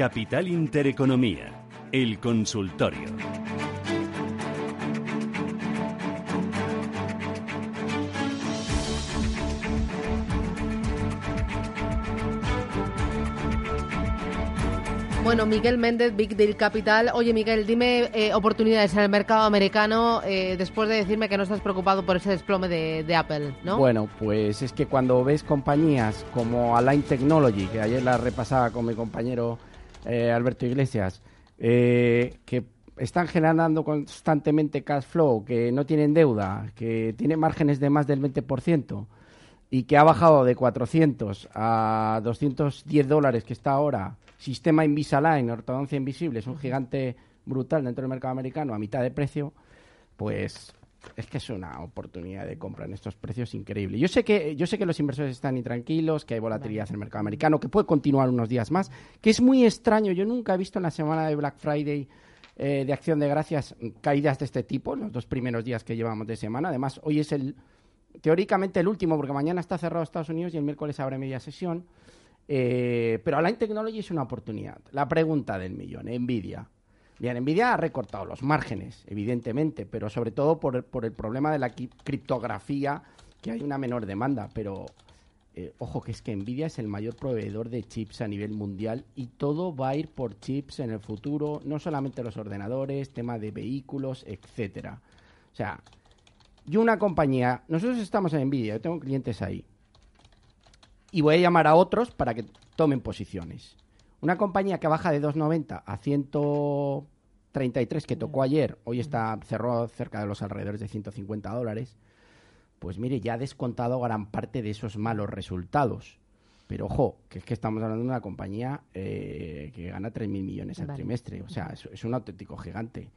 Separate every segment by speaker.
Speaker 1: Capital Intereconomía, el consultorio.
Speaker 2: Bueno, Miguel Méndez, Big Deal Capital. Oye, Miguel, dime eh, oportunidades en el mercado americano eh, después de decirme que no estás preocupado por ese desplome de, Apple, ¿no?
Speaker 3: Bueno, pues es que cuando ves compañías como Align Technology, que ayer la repasaba con mi compañero eh, Alberto Iglesias, que están generando constantemente cash flow, que no tienen deuda, que tienen márgenes de más del 20% y que ha bajado de 400 a 210 dólares que está ahora. Sistema Invisalign, ortodoncia invisible, es un gigante brutal dentro del mercado americano a mitad de precio, pues es que es una oportunidad de compra en estos precios increíble. Yo sé que yo sé que los inversores están intranquilos, que hay volatilidad en el mercado americano, que puede continuar unos días más, que es muy extraño. Yo nunca he visto en la semana de Black Friday eh, de Acción de Gracias caídas de este tipo, los dos primeros días que llevamos de semana. Además, hoy es el teóricamente el último, porque mañana está cerrado Estados Unidos y el miércoles abre media sesión. Eh, pero Align Technology es una oportunidad. La pregunta del millón, Nvidia. Bien, Nvidia ha recortado los márgenes, evidentemente, pero sobre todo por, el problema de la criptografía, que hay una menor demanda. Pero eh, ojo, que es que Nvidia es el mayor proveedor de chips a nivel mundial y todo va a ir por chips en el futuro, no solamente los ordenadores, tema de vehículos, etcétera. O sea, yo una compañía, nosotros estamos en Nvidia, yo tengo clientes ahí y voy a llamar a otros para que tomen posiciones. Una compañía que baja de 2,90 a 133 que tocó ayer, hoy está cerró cerca de los alrededores de 150 dólares, pues mire, ya ha descontado gran parte de esos malos resultados. Pero ojo, que es que estamos hablando de una compañía eh, que gana 3.000 millones al trimestre. O sea, es, un auténtico gigante.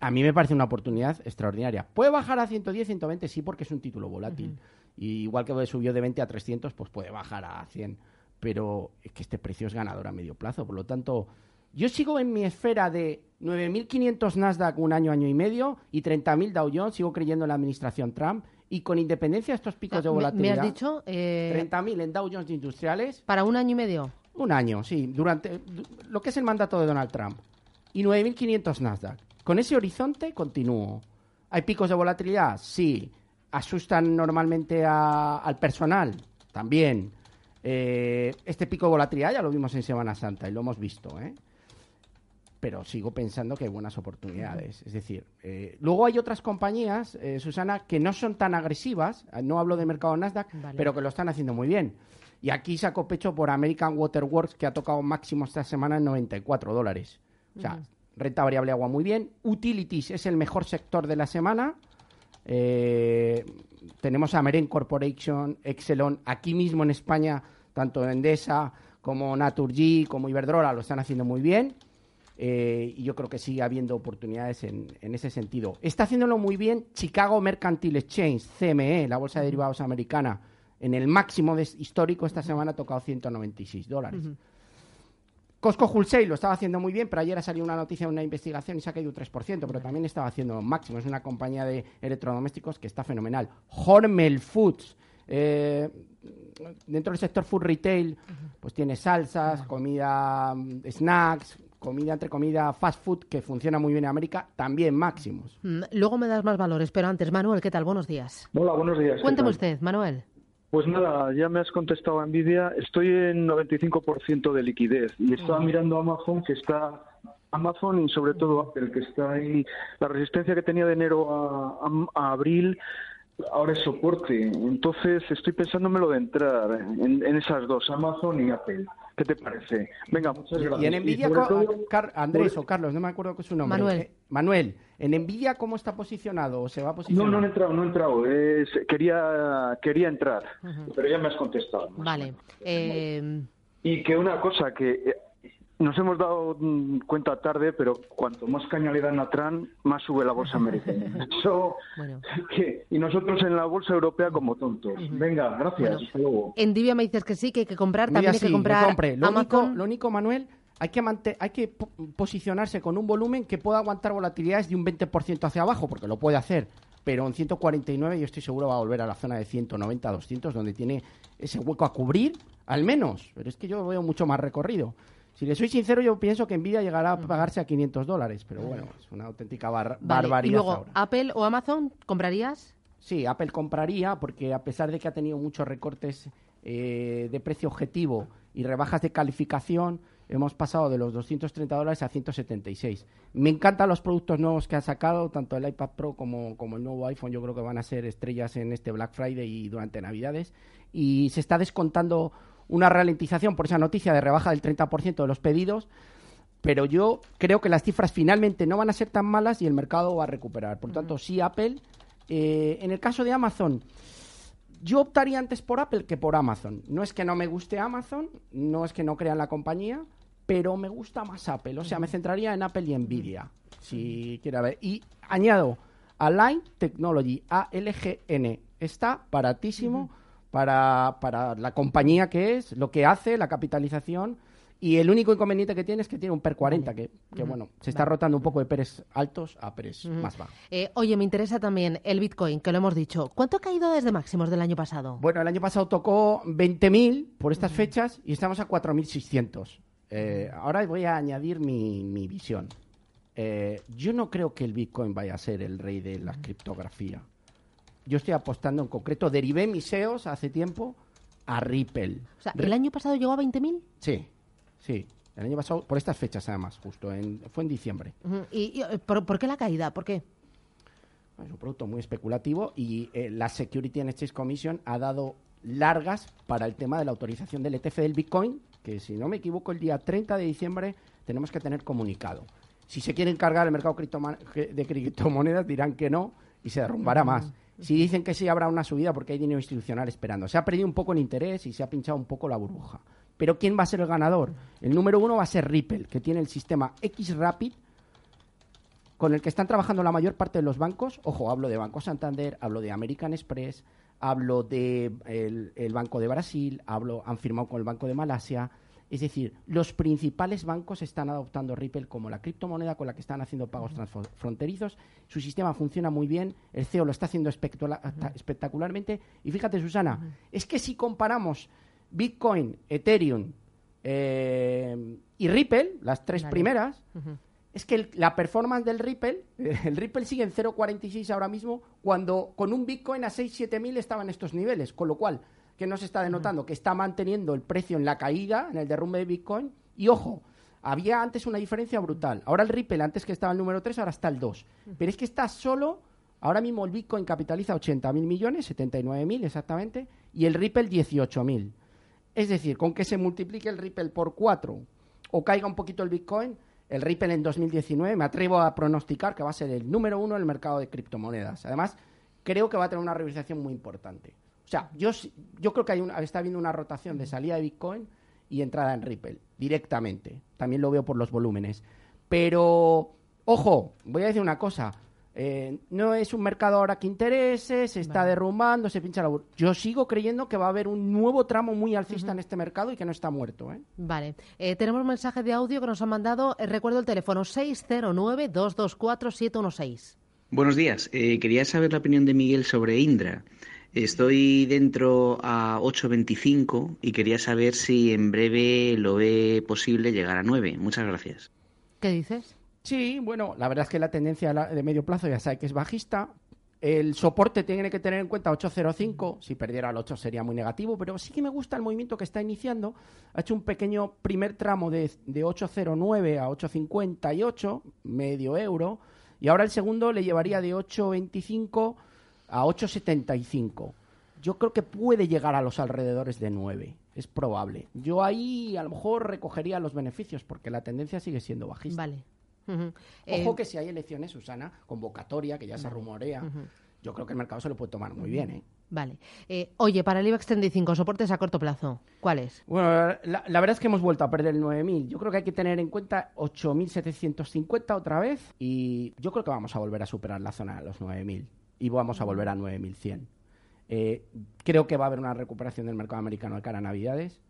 Speaker 3: A mí me parece una oportunidad extraordinaria. ¿Puede bajar a 110, 120? Sí, porque es un título volátil. Y igual que subió de 20 a 300, pues puede bajar a 100. Pero es que este precio es ganador a medio plazo. Por lo tanto, yo sigo en mi esfera de 9.500 Nasdaq un año, año y medio y 30.000 Dow Jones. Sigo creyendo en la administración Trump. Y con independencia de estos picos de volatilidad.
Speaker 2: ¿Me has dicho?
Speaker 3: Eh... 30.000 en Dow Jones industriales.
Speaker 2: ¿Para un año y medio?
Speaker 3: Un año, sí. Durante lo que es el mandato de Donald Trump. Y 9.500 Nasdaq. Con ese horizonte continúo. ¿Hay picos de volatilidad? Sí asustan normalmente al personal, también. Eh, este pico de volatilidad ya lo vimos en Semana Santa y lo hemos visto, ¿eh? pero sigo pensando que hay buenas oportunidades. Es decir, eh, luego hay otras compañías, Susana, que no son tan agresivas, no hablo de mercado Nasdaq, pero que lo están haciendo muy bien. Y aquí saco pecho por American Waterworks, que ha tocado máximo esta semana en 94 dólares. O sea, renta variable agua muy bien. Utilities es el mejor sector de la semana. Eh, tenemos a Meren Corporation, Excelon, aquí mismo en España, tanto Endesa como Naturgy, como Iberdrola lo están haciendo muy bien. Eh, y yo creo que sigue habiendo oportunidades en, ese sentido. Está haciéndolo muy bien Chicago Mercantile Exchange, CME, la bolsa de derivados americana, en el máximo histórico esta semana ha tocado 196 dólares. Costco Wholesale lo estaba haciendo muy bien, pero ayer ha salido una noticia de una investigación y se ha caído un 3%, pero también estaba haciendo máximo. Es una compañía de electrodomésticos que está fenomenal. Hormel Foods, eh, dentro del sector food retail, pues tiene salsas, comida, mm, snacks, comida entre comida, fast food, que funciona muy bien en América, también máximos.
Speaker 2: Mm, luego me das más valores, pero antes, Manuel, ¿qué tal? Buenos días.
Speaker 4: Hola, buenos días.
Speaker 2: Cuénteme usted, Manuel.
Speaker 4: Pues nada, ya me has contestado a Nvidia. Estoy en 95% de liquidez y estaba mirando Amazon que está Amazon y sobre todo Apple que está ahí. La resistencia que tenía de enero a, abril ahora es soporte. Entonces estoy pensándomelo de entrar en, esas dos, Amazon y Apple. ¿Qué te parece? Venga, muchas gracias.
Speaker 3: Y en Nvidia, Andrés o Carlos, no me acuerdo qué es su nombre.
Speaker 2: Manuel.
Speaker 3: Eh, Manuel, ¿en Nvidia cómo está posicionado o se va a posicionar?
Speaker 4: No, no he entrado, no he entrado. quería, quería entrar, pero ya me has contestado.
Speaker 2: Vale. Eh,
Speaker 4: Y que una cosa que eh, nos hemos dado mm, cuenta tarde, pero cuanto más caña le dan a Trump, más sube la bolsa americana. Eso,
Speaker 2: Bueno.
Speaker 4: y nosotros en la bolsa europea como tontos. Venga, gracias.
Speaker 2: Bueno.
Speaker 4: hasta luego.
Speaker 2: En Divia me dices que sí, que hay que comprar,
Speaker 3: Mira,
Speaker 2: también hay
Speaker 3: sí,
Speaker 2: que comprar
Speaker 3: compre. Lo único, lo único, Manuel, hay que, hay que po- posicionarse con un volumen que pueda aguantar volatilidades de un 20% hacia abajo, porque lo puede hacer. Pero en 149 yo estoy seguro va a volver a la zona de 190, 200, donde tiene ese hueco a cubrir, al menos. Pero es que yo veo mucho más recorrido. Si le soy sincero, yo pienso que Nvidia llegará a pagarse a 500 dólares. Pero bueno, es una auténtica bar-
Speaker 2: Vale,
Speaker 3: barbaridad
Speaker 2: Y luego,
Speaker 3: ahora.
Speaker 2: Apple o Amazon, ¿comprarías?
Speaker 3: Sí, Apple compraría porque a pesar de que ha tenido muchos recortes eh, de precio objetivo y rebajas de calificación, hemos pasado de los 230 dólares a 176. Me encantan los productos nuevos que ha sacado, tanto el iPad Pro como, como el nuevo iPhone. Yo creo que van a ser estrellas en este Black Friday y durante Navidades. Y se está descontando una ralentización por esa noticia de rebaja del 30% de los pedidos pero yo creo que las cifras finalmente no van a ser tan malas y el mercado va a recuperar. Por tanto, sí Apple. Eh, en el caso de Amazon, yo optaría antes por Apple que por Amazon. No es que no me guste Amazon, no es que no crea en la compañía, pero me gusta más Apple. O sea, me centraría en Apple y Nvidia, si quiere ver. Y añado Align Technology, ALGN. Está baratísimo para, para la compañía que es, lo que hace, la capitalización. Y el único inconveniente que tiene es que tiene un PER 40, que, que, bueno, se está rotando un poco de PERs altos a PERs más bajos.
Speaker 2: Eh, oye, me interesa también el Bitcoin, que lo hemos dicho. ¿Cuánto ha caído desde máximos del año pasado?
Speaker 3: Bueno, el año pasado tocó 20.000 por estas fechas y estamos a 4.600. Eh, ahora voy a añadir mi, mi visión. Eh, yo no creo que el Bitcoin vaya a ser el rey de la criptografía. Yo estoy apostando en concreto, derivé mis SEOs hace tiempo a Ripple.
Speaker 2: O sea, ¿el año pasado llegó a 20.000?
Speaker 3: Sí, sí. El año pasado, por estas fechas además, justo, en- fue en diciembre.
Speaker 2: ¿Y, y, eh, ¿por, por qué la caída? ¿Por qué?
Speaker 3: Es un producto muy especulativo y eh, la Security and Exchange Commission ha dado largas para el tema de la autorización del ETF del Bitcoin, que si no me equivoco el día 30 de diciembre tenemos que tener comunicado. Si se quiere encargar el mercado de criptomonedas dirán que no y se derrumbará más. Si dicen que sí habrá una subida porque hay dinero institucional esperando. Se ha perdido un poco el interés y se ha pinchado un poco la burbuja. Pero ¿quién va a ser el ganador? El número uno va a ser Ripple, que tiene el sistema X-Rapid, con el que están trabajando la mayor parte de los bancos. Ojo, hablo de Banco Santander, hablo de American Express, hablo de el, Banco de Brasil, hablo, han firmado con el Banco de Malasia. Es decir, los principales bancos están adoptando Ripple como la criptomoneda con la que están haciendo pagos transfronterizos. Su sistema funciona muy bien, el CEO lo está haciendo espectacularmente. Y fíjate, Susana, es que si comparamos Bitcoin, Ethereum eh, y Ripple, las tres primeras, es que el- la performance del Ripple, el Ripple sigue en 0.46 ahora mismo, cuando con un Bitcoin a 6-7 mil estaba en estos niveles, con lo cual, que nos está denotando? Que está manteniendo el precio en la caída, en el derrumbe de Bitcoin, y ojo, había antes una diferencia brutal. Ahora el Ripple, antes que estaba el número 3, ahora está el 2. Pero es que está solo, ahora mismo el Bitcoin capitaliza 80 mil millones, 79 mil exactamente, y el Ripple 18 mil. Es decir, con que se multiplique el Ripple por 4 o caiga un poquito el Bitcoin, el Ripple en 2019 me atrevo a pronosticar que va a ser el número uno en el mercado de criptomonedas. Además, creo que va a tener una revalorización muy importante. O sea, yo, sí- yo creo que hay una- está habiendo una rotación de salida de Bitcoin y entrada en Ripple directamente. También lo veo por los volúmenes. Pero, ojo, voy a decir una cosa. eh, no es un mercado ahora que interese, se está
Speaker 2: Vale.
Speaker 3: derrumbando, se pincha la bur- Yo sigo creyendo que va a haber un nuevo tramo muy alcista en este mercado y que no está muerto. ¿eh?
Speaker 2: Vale. Eh, tenemos un mensaje de audio que nos han mandado. Eh, recuerdo el teléfono 609-224-716.
Speaker 5: Buenos días. Eh, quería saber la opinión de Miguel sobre Indra. Estoy dentro a 8.25 y quería saber si en breve lo ve posible llegar a 9. Muchas gracias.
Speaker 2: ¿Qué dices?
Speaker 3: Sí, bueno, la verdad es que la tendencia de medio plazo ya sabe que es bajista. El soporte tiene que tener en cuenta 8.05. Si perdiera el 8 sería muy negativo, pero sí que me gusta el movimiento que está iniciando. Ha hecho un pequeño primer tramo de, de 8.09 a 8.58, medio euro. Y ahora el segundo le llevaría de 8.25 a 8.75. Yo creo que puede llegar a los alrededores de 9. Es probable. Yo ahí a lo mejor recogería los beneficios porque la tendencia sigue siendo bajista.
Speaker 2: Vale.
Speaker 3: Ojo
Speaker 2: Eh,
Speaker 3: que si hay elecciones, Susana, convocatoria, que ya se rumorea. Yo yo creo que el mercado se lo puede tomar muy bien. ¿eh?
Speaker 2: Vale. Eh, oye, para el IBEX 35, soportes a corto plazo, ¿cuáles?
Speaker 3: Bueno, la, la, verdad es que hemos vuelto a perder el 9.000. Yo creo que hay que tener en cuenta 8.750 otra vez y yo creo que vamos a volver a superar la zona de los 9.000 y vamos a volver a 9.100. Eh, creo que va a haber una recuperación del mercado americano de cara a Navidades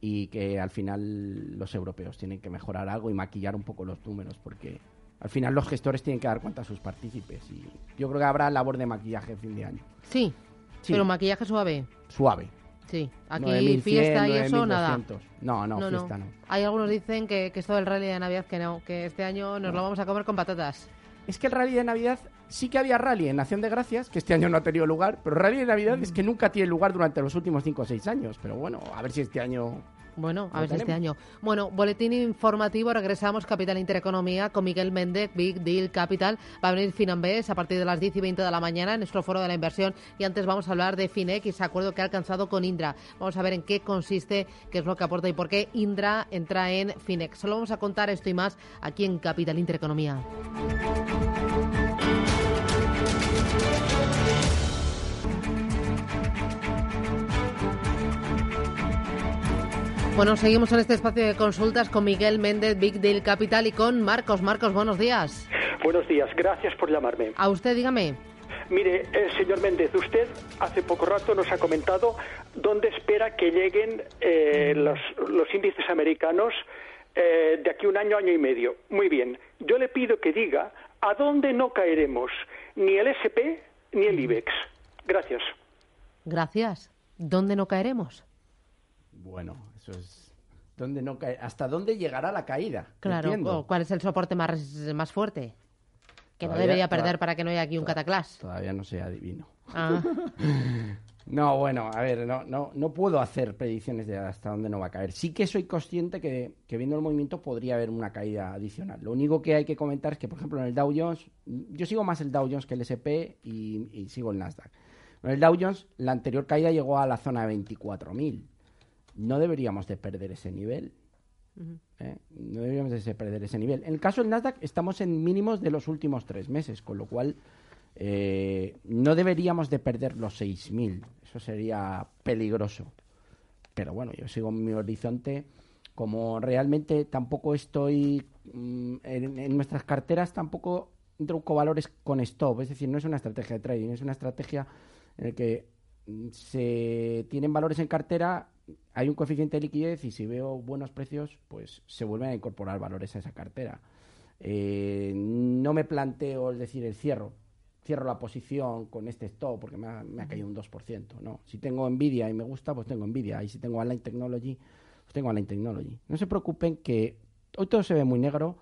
Speaker 3: y que al final los europeos tienen que mejorar algo y maquillar un poco los números porque al final los gestores tienen que dar cuenta a sus partícipes y yo creo que habrá labor de maquillaje fin de año.
Speaker 2: Sí, sí. pero maquillaje suave.
Speaker 3: Suave.
Speaker 2: Sí, aquí fiesta y eso, nada.
Speaker 3: No, no, fiesta no.
Speaker 2: Hay algunos dicen que, que esto del rally de Navidad que no, que este año nos lo vamos a comer con patatas.
Speaker 3: Es que el rally de Navidad sí que había rally en Nación de Gracias, que este año no ha tenido lugar, pero rally de Navidad es que nunca tiene lugar durante los últimos 5 o 6 años. Pero bueno, a ver si este año
Speaker 2: bueno, a ver si este año. Bueno, boletín informativo, regresamos Capital Intereconomía con Miguel Méndez, Big Deal Capital. Va a venir Finambés a partir de las 10 y 20 de la mañana en nuestro foro de la inversión. Y antes vamos a hablar de ese acuerdo que ha alcanzado con Indra. Vamos a ver en qué consiste, qué es lo que aporta y por qué Indra entra en Finec. Solo vamos a contar esto y más aquí en Capital Intereconomía. Bueno, seguimos en este espacio de consultas con Miguel Méndez, Big Deal Capital y con Marcos. Marcos, buenos días.
Speaker 6: Buenos días, gracias por llamarme.
Speaker 2: A usted, dígame.
Speaker 6: Mire, eh, señor Méndez, usted hace poco rato nos ha comentado dónde espera que lleguen eh, los, índices americanos eh, de aquí un año, año y medio. Muy bien, yo le pido que diga a dónde no caeremos, ni el SP ni el IBEX. Gracias.
Speaker 2: Gracias. ¿Dónde no caeremos?
Speaker 3: Bueno, ¿Dónde no cae? ¿Hasta dónde llegará la caída?
Speaker 2: Claro. ¿Cuál es el soporte más, más fuerte? Que no debería perder para que no haya aquí un cataclás.
Speaker 3: Todavía no sea adivino. Ah. no, bueno, a ver, no, no, no puedo hacer predicciones de hasta dónde no va a caer. Sí que soy consciente que, viendo el movimiento podría haber una caída adicional. Lo único que hay que comentar es que, por ejemplo, en el Dow Jones, yo sigo más el Dow Jones que el SP y, y sigo el Nasdaq. En el Dow Jones, la anterior caída llegó a la zona de 24.000 no deberíamos de perder ese nivel. ¿eh? No deberíamos de perder ese nivel. En el caso del Nasdaq estamos en mínimos de los últimos tres meses, con lo cual eh, no deberíamos de perder los 6.000. Eso sería peligroso. Pero bueno, yo sigo en mi horizonte. Como realmente tampoco estoy mm, en, nuestras carteras, tampoco introduzco valores con stop. Es decir, no es una estrategia de trading, es una estrategia en la que mm, se tienen valores en cartera hay un coeficiente de liquidez y si veo buenos precios, pues se vuelven a incorporar valores a esa cartera. Eh, no me planteo, es decir, el cierro. Cierro la posición con este stop porque me ha, caído un 2%. No, si tengo Nvidia y me gusta, pues tengo Nvidia. Y si tengo Online Technology, pues tengo Online Technology. No se preocupen que hoy todo se ve muy negro,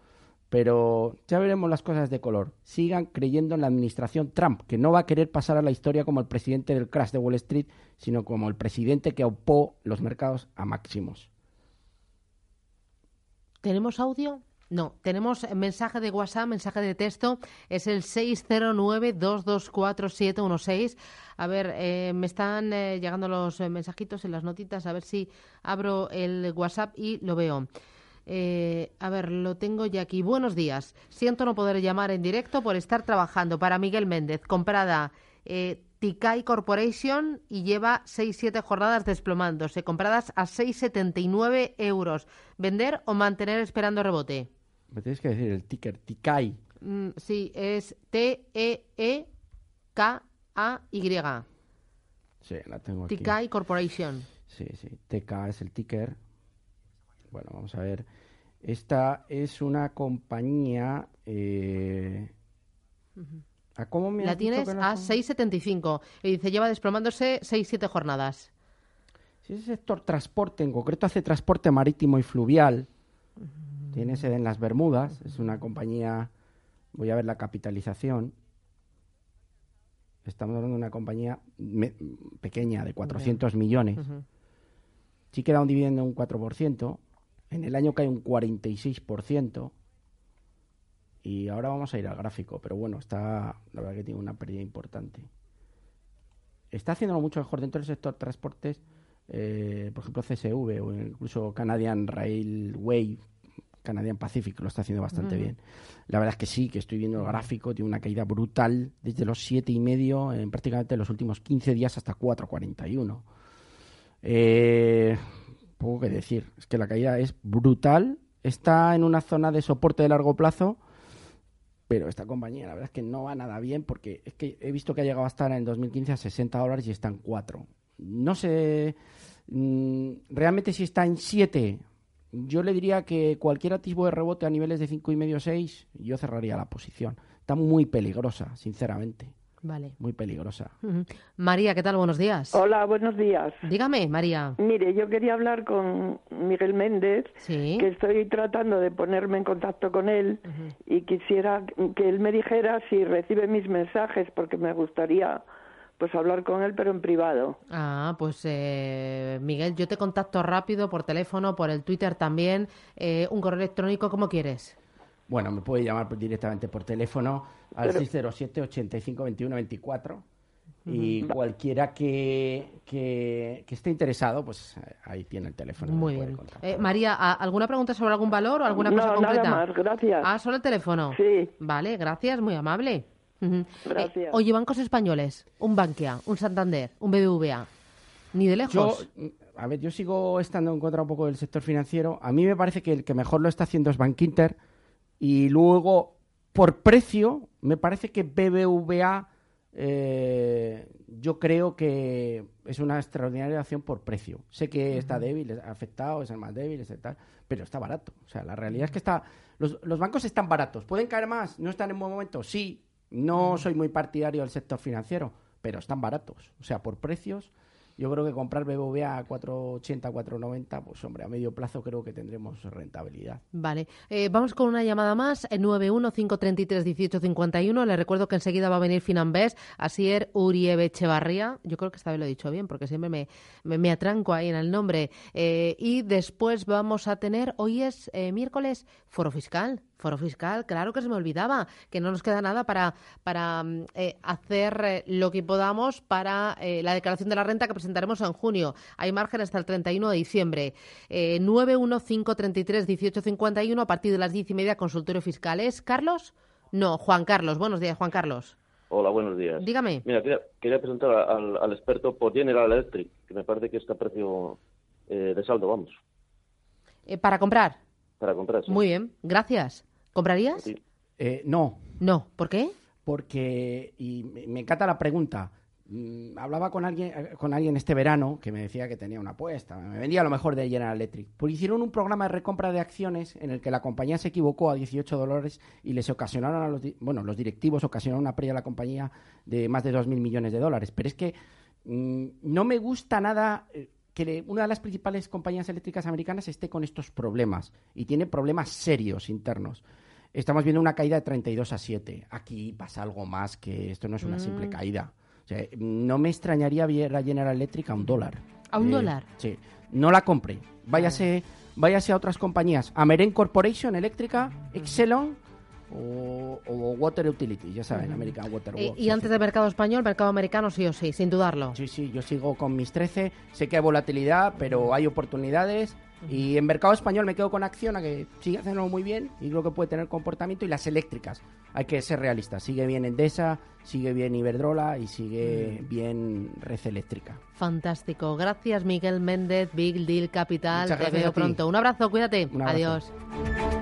Speaker 3: pero ya veremos las cosas de color. Sigan creyendo en la administración Trump, que no va a querer pasar a la historia como el presidente del crash de Wall Street, sino como el presidente que opó los mercados a máximos.
Speaker 2: ¿Tenemos audio? No, tenemos mensaje de WhatsApp, mensaje de texto, es el 609-224-716. A ver, eh, me están eh, llegando los mensajitos en las notitas, a ver si abro el WhatsApp y lo veo. Eh, a ver, lo tengo ya aquí. Buenos días. Siento no poder llamar en directo por estar trabajando para Miguel Méndez, comprada eh, Tikai Corporation y lleva 6-7 jornadas desplomándose, compradas a 6,79 euros. ¿Vender o mantener esperando rebote?
Speaker 3: Me tienes que decir el ticker, Tikai.
Speaker 2: Mm, sí, es T-E-E-K-A-Y.
Speaker 3: Sí, la tengo aquí.
Speaker 2: Tikai Corporation.
Speaker 3: Sí, sí, TK es el ticker bueno, vamos a ver. Esta es una compañía. Eh,
Speaker 2: ¿A cómo me La tienes a 6,75 y dice lleva desplomándose 6-7 jornadas.
Speaker 3: Si ese sector transporte, en concreto hace transporte marítimo y fluvial, tiene sede en las Bermudas, es una compañía, voy a ver la capitalización, estamos hablando de una compañía pequeña de 400 millones, sí queda un dividendo de un 4%, en el año cae un 46%. Y ahora vamos a ir al gráfico, pero bueno, está, la verdad que tiene una pérdida importante. Está haciéndolo mucho mejor dentro del sector transportes, eh, por ejemplo CSV o incluso Canadian Railway, Canadian Pacific lo está haciendo bastante bien. La verdad es que sí, que estoy viendo el gráfico, tiene una caída brutal desde los siete y medio en prácticamente los últimos 15 días hasta 4.41. Eh, poco que decir, es que la caída es brutal, está en una zona de soporte de largo plazo, pero esta compañía la verdad es que no va nada bien porque es que he visto que ha llegado a estar en 2015 a 60 dólares y está en 4. No sé mm, realmente si está en 7 yo le diría que cualquier atisbo de rebote a niveles de 5,5 o 6, yo cerraría la posición. Está muy peligrosa, sinceramente.
Speaker 2: Vale.
Speaker 3: Muy peligrosa.
Speaker 2: María, ¿qué tal? Buenos días.
Speaker 7: Hola, buenos días.
Speaker 2: Dígame, María.
Speaker 7: Mire, yo quería hablar con Miguel Méndez,
Speaker 2: Sí.
Speaker 7: que estoy tratando de ponerme en contacto con él y quisiera que él me dijera si recibe mis mensajes, porque me gustaría pues hablar con él, pero en privado.
Speaker 2: Ah, pues eh, Miguel, yo te contacto rápido por teléfono, por el Twitter también. Eh, un correo electrónico, como quieres?
Speaker 3: Bueno, me puede llamar por- directamente por teléfono al
Speaker 7: Pero-
Speaker 3: 607 85 21 24 y cualquiera que, que, que esté interesado, pues eh, ahí tiene el teléfono.
Speaker 2: Muy bien. Eh, María, ¿a- ¿alguna pregunta sobre algún valor o alguna
Speaker 7: no,
Speaker 2: cosa concreta?
Speaker 7: nada más, gracias.
Speaker 2: Ah, solo el teléfono.
Speaker 7: Sí.
Speaker 2: Vale, gracias, muy amable. Ujú.
Speaker 7: Gracias.
Speaker 2: Eh, oye, bancos españoles, un Bankia, un Santander, un BBVA. Ni de
Speaker 3: Yo,
Speaker 2: lejos.
Speaker 3: mm, a ver, yo sigo estando en contra un poco del sector financiero. A mí me parece que el que mejor lo está haciendo es Bank Inter. Y luego, por precio, me parece que BBVA, eh, yo creo que es una extraordinaria acción por precio. Sé que está débil, es afectado, es el más débil, es tal, pero está barato. O sea, la realidad es que está. Los, los bancos están baratos. ¿Pueden caer más? ¿No están en buen momento? Sí. No soy muy partidario del sector financiero, pero están baratos. O sea, por precios, yo creo que comprar BBVA a 4,80, 4,90, pues hombre, a medio plazo creo que tendremos rentabilidad.
Speaker 2: Vale, Eh, vamos con una llamada más, eh, 915331851. Le recuerdo que enseguida va a venir Finambés, Asier Uriebe Echevarría. Yo creo que esta vez lo he dicho bien, porque siempre me, me, me atranco ahí en el nombre. Eh, y después vamos a tener, hoy es eh, miércoles, foro fiscal. Foro fiscal, claro que se me olvidaba, que no nos queda nada para, para mm, eh, hacer eh, lo que podamos para eh, la declaración de la renta que presentaremos en junio. Hay margen hasta el 31 de diciembre. Eh, 915331851 a partir de las diez y media, consultorio fiscal. ¿Es Carlos? No, Juan Carlos. Buenos días, Juan Carlos.
Speaker 8: Hola, buenos días.
Speaker 2: Dígame.
Speaker 8: Mira, quería, quería presentar al, al experto por General Electric, que me parece que está a precio eh, de saldo, vamos,
Speaker 2: Eh, ¿Para comprar?
Speaker 8: para comprar. sí.
Speaker 2: Muy bien, gracias. ¿Comprarías?
Speaker 8: Sí.
Speaker 3: Eh, no,
Speaker 2: No. ¿Por qué?
Speaker 3: porque, y me encanta la pregunta, Mm, hablaba con alguien, eh, con alguien este verano que me decía que tenía una apuesta, me vendía lo mejor de General Electric. Porque hicieron un programa de recompra de acciones en el que la compañía se equivocó a 18 dólares y les ocasionaron a los, bueno, los directivos ocasionaron una pérdida a la compañía de más de 2.000 millones de dólares. Pero es que mm, no me gusta nada eh, que una de las principales compañías eléctricas americanas esté con estos problemas y tiene problemas serios internos. Estamos viendo una caída de 32 a 7. Aquí pasa algo más que esto no es una simple caída. O sea, no me extrañaría ver a General Electric a un dólar.
Speaker 2: ¿A un
Speaker 3: Eh,
Speaker 2: dólar?
Speaker 3: Sí. No la compre. Váyase, váyase a otras compañías. Ameren Corporation Eléctrica, Exelon o, o Water Utility. Ya saben, American Water
Speaker 2: Eh, y antes del mercado español, mercado americano sí o sí, sin dudarlo.
Speaker 3: Sí, sí, yo sigo con mis 13. Sé que hay volatilidad, pero hay oportunidades. Y en mercado español me quedo con Acciona, que sigue haciéndolo muy bien y creo que puede tener comportamiento. Y las eléctricas, hay que ser realistas. Sigue bien Endesa, sigue bien Iberdrola y sigue bien Red Eléctrica.
Speaker 2: Fantástico. Gracias, Miguel Méndez, Big Deal Capital. Te veo pronto. Un abrazo, cuídate.
Speaker 3: Un abrazo.
Speaker 2: Adiós.